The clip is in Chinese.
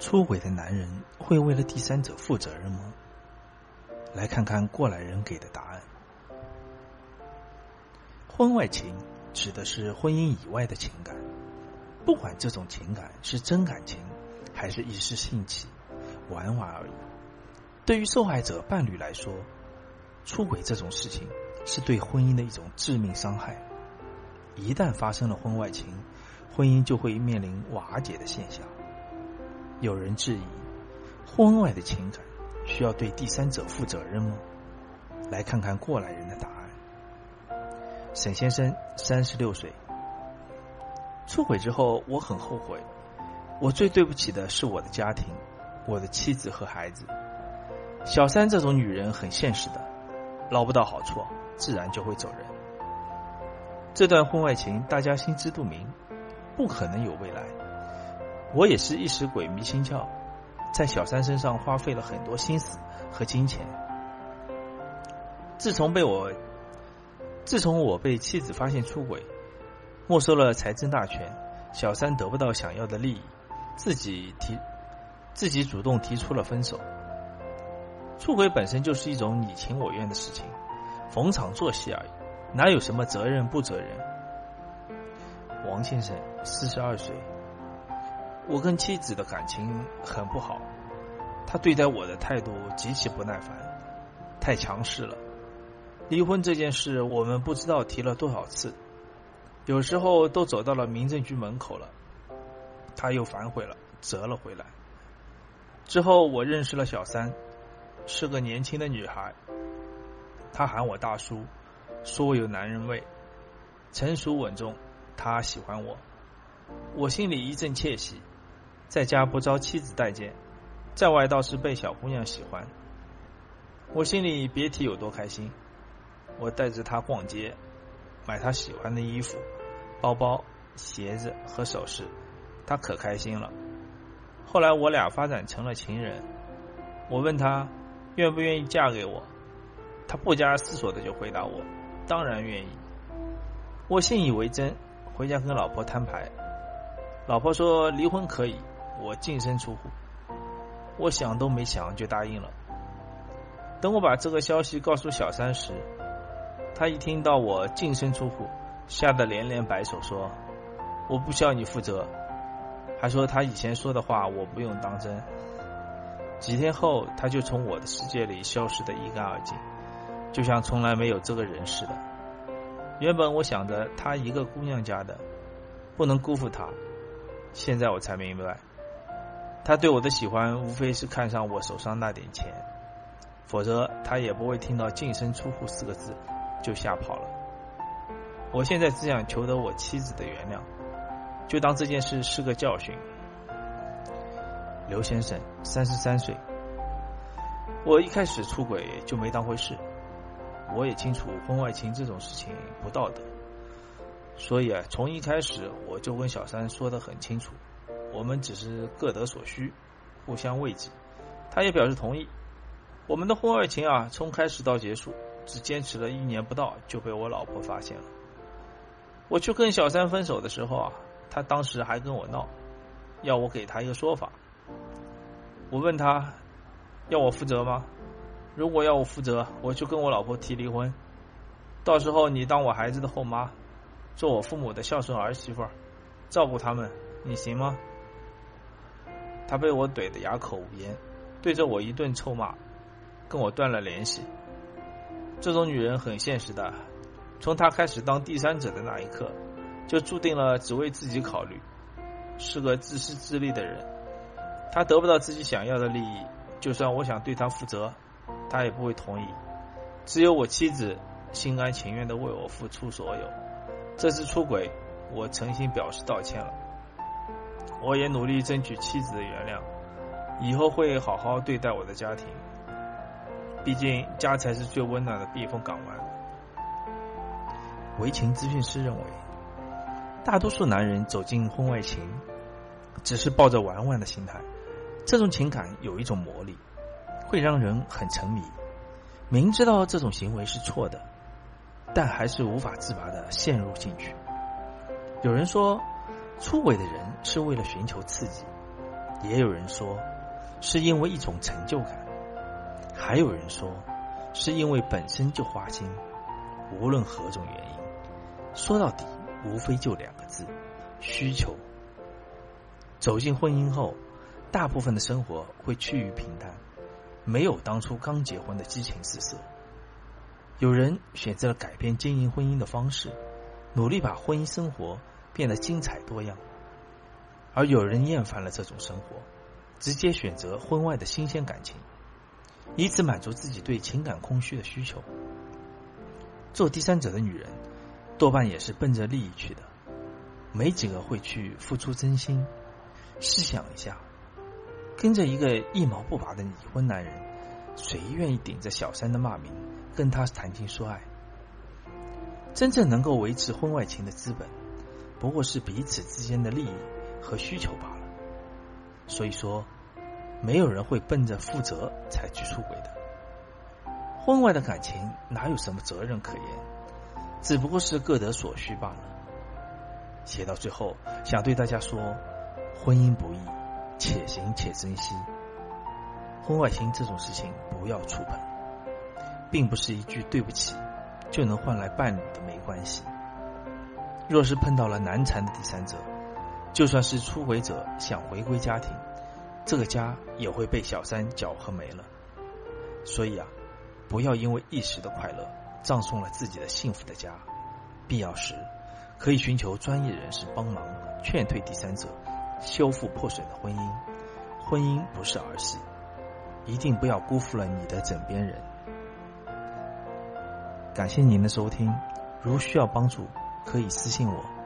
出轨的男人会为了第三者负责任吗？来看看过来人给的答案。婚外情指的是婚姻以外的情感，不管这种情感是真感情，还是一时兴起、玩玩而已。对于受害者伴侣来说，出轨这种事情是对婚姻的一种致命伤害。一旦发生了婚外情，婚姻就会面临瓦解的现象。有人质疑，婚外的情感需要对第三者负责任吗？来看看过来人的答案。沈先生，三十六岁，出轨之后我很后悔，我最对不起的是我的家庭，我的妻子和孩子。小三这种女人很现实的，捞不到好处，自然就会走人。这段婚外情大家心知肚明，不可能有未来。我也是一时鬼迷心窍，在小三身上花费了很多心思和金钱。自从被我，自从我被妻子发现出轨，没收了财政大权，小三得不到想要的利益，自己提，自己主动提出了分手。出轨本身就是一种你情我愿的事情，逢场作戏而已，哪有什么责任不责任？王先生，四十二岁。我跟妻子的感情很不好，他对待我的态度极其不耐烦，太强势了。离婚这件事，我们不知道提了多少次，有时候都走到了民政局门口了，他又反悔了，折了回来。之后我认识了小三，是个年轻的女孩，她喊我大叔，说我有男人味，成熟稳重，她喜欢我，我心里一阵窃喜。在家不遭妻子待见，在外倒是被小姑娘喜欢，我心里别提有多开心。我带着她逛街，买她喜欢的衣服、包包、鞋子和首饰，她可开心了。后来我俩发展成了情人，我问她愿不愿意嫁给我，她不加思索的就回答我：“当然愿意。”我信以为真，回家跟老婆摊牌，老婆说离婚可以。我净身出户，我想都没想就答应了。等我把这个消息告诉小三时，他一听到我净身出户，吓得连连摆手说：“我不需要你负责。”还说他以前说的话我不用当真。几天后，他就从我的世界里消失的一干二净，就像从来没有这个人似的。原本我想着他一个姑娘家的，不能辜负他，现在我才明白。他对我的喜欢，无非是看上我手上那点钱，否则他也不会听到“净身出户”四个字就吓跑了。我现在只想求得我妻子的原谅，就当这件事是个教训。刘先生，三十三岁，我一开始出轨就没当回事，我也清楚婚外情这种事情不道德，所以啊，从一开始我就跟小三说的很清楚。我们只是各得所需，互相慰藉。他也表示同意。我们的婚外情啊，从开始到结束，只坚持了一年不到，就被我老婆发现了。我去跟小三分手的时候啊，他当时还跟我闹，要我给他一个说法。我问他，要我负责吗？如果要我负责，我就跟我老婆提离婚。到时候你当我孩子的后妈，做我父母的孝顺儿媳妇，照顾他们，你行吗？他被我怼得哑口无言，对着我一顿臭骂，跟我断了联系。这种女人很现实的，从她开始当第三者的那一刻，就注定了只为自己考虑，是个自私自利的人。她得不到自己想要的利益，就算我想对她负责，她也不会同意。只有我妻子心甘情愿的为我付出所有。这次出轨，我诚心表示道歉了。我也努力争取妻子的原谅，以后会好好对待我的家庭。毕竟家才是最温暖的避风港湾。维情咨询师认为，大多数男人走进婚外情，只是抱着玩玩的心态。这种情感有一种魔力，会让人很沉迷。明知道这种行为是错的，但还是无法自拔的陷入进去。有人说。出轨的人是为了寻求刺激，也有人说是因为一种成就感，还有人说是因为本身就花心。无论何种原因，说到底，无非就两个字：需求。走进婚姻后，大部分的生活会趋于平淡，没有当初刚结婚的激情四射。有人选择了改变经营婚姻的方式，努力把婚姻生活变得精彩多样；而有人厌烦了这种生活，直接选择婚外的新鲜感情，以此满足自己对情感空虚的需求。做第三者的女人，多半也是奔着利益去的，没几个会去付出真心。试想一下，跟着一个一毛不拔的已婚男人，谁愿意顶着小三的骂名跟他谈情说爱？真正能够维持婚外情的资本，不过是彼此之间的利益和需求罢了。所以说，没有人会奔着负责才去出轨的。婚外的感情哪有什么责任可言？只不过是各得所需罢了。写到最后，想对大家说：婚姻不易，且行且珍惜。婚外情这种事情不要触碰，并不是一句对不起就能换来伴侣的没关系。若是碰到了难缠的第三者，就算是出轨者想回归家庭，这个家也会被小三搅和没了。所以啊。不要因为一时的快乐，葬送了自己的幸福的家。必要时，可以寻求专业人士帮忙，劝退第三者，修复破损的婚姻。婚姻不是儿戏，一定不要辜负了你的枕边人。感谢您的收听，如需要帮助，可以私信我。